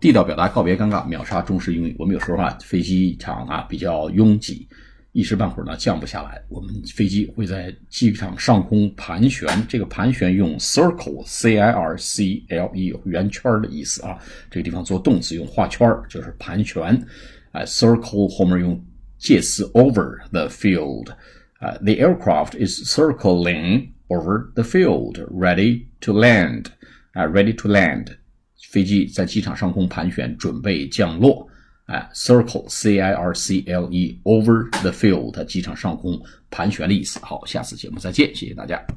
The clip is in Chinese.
地道表达，告别尴尬，秒杀中式英语。我们有时候啊，飞机场啊比较拥挤，一时半会儿呢降不下来。我们飞机会在机场上空盘旋，这个盘旋用 circle，c i r c l e，圆圈的意思啊。这个地方做动词用画圈，就是盘旋。啊，circle 后面用介词 over the field。啊，the aircraft is circling over the field, ready to land. 啊，ready to land，飞机在机场上空盘旋，准备降落。哎，circle，c i r c l e，over the field，机场上空盘旋的意思。好，下次节目再见，谢谢大家。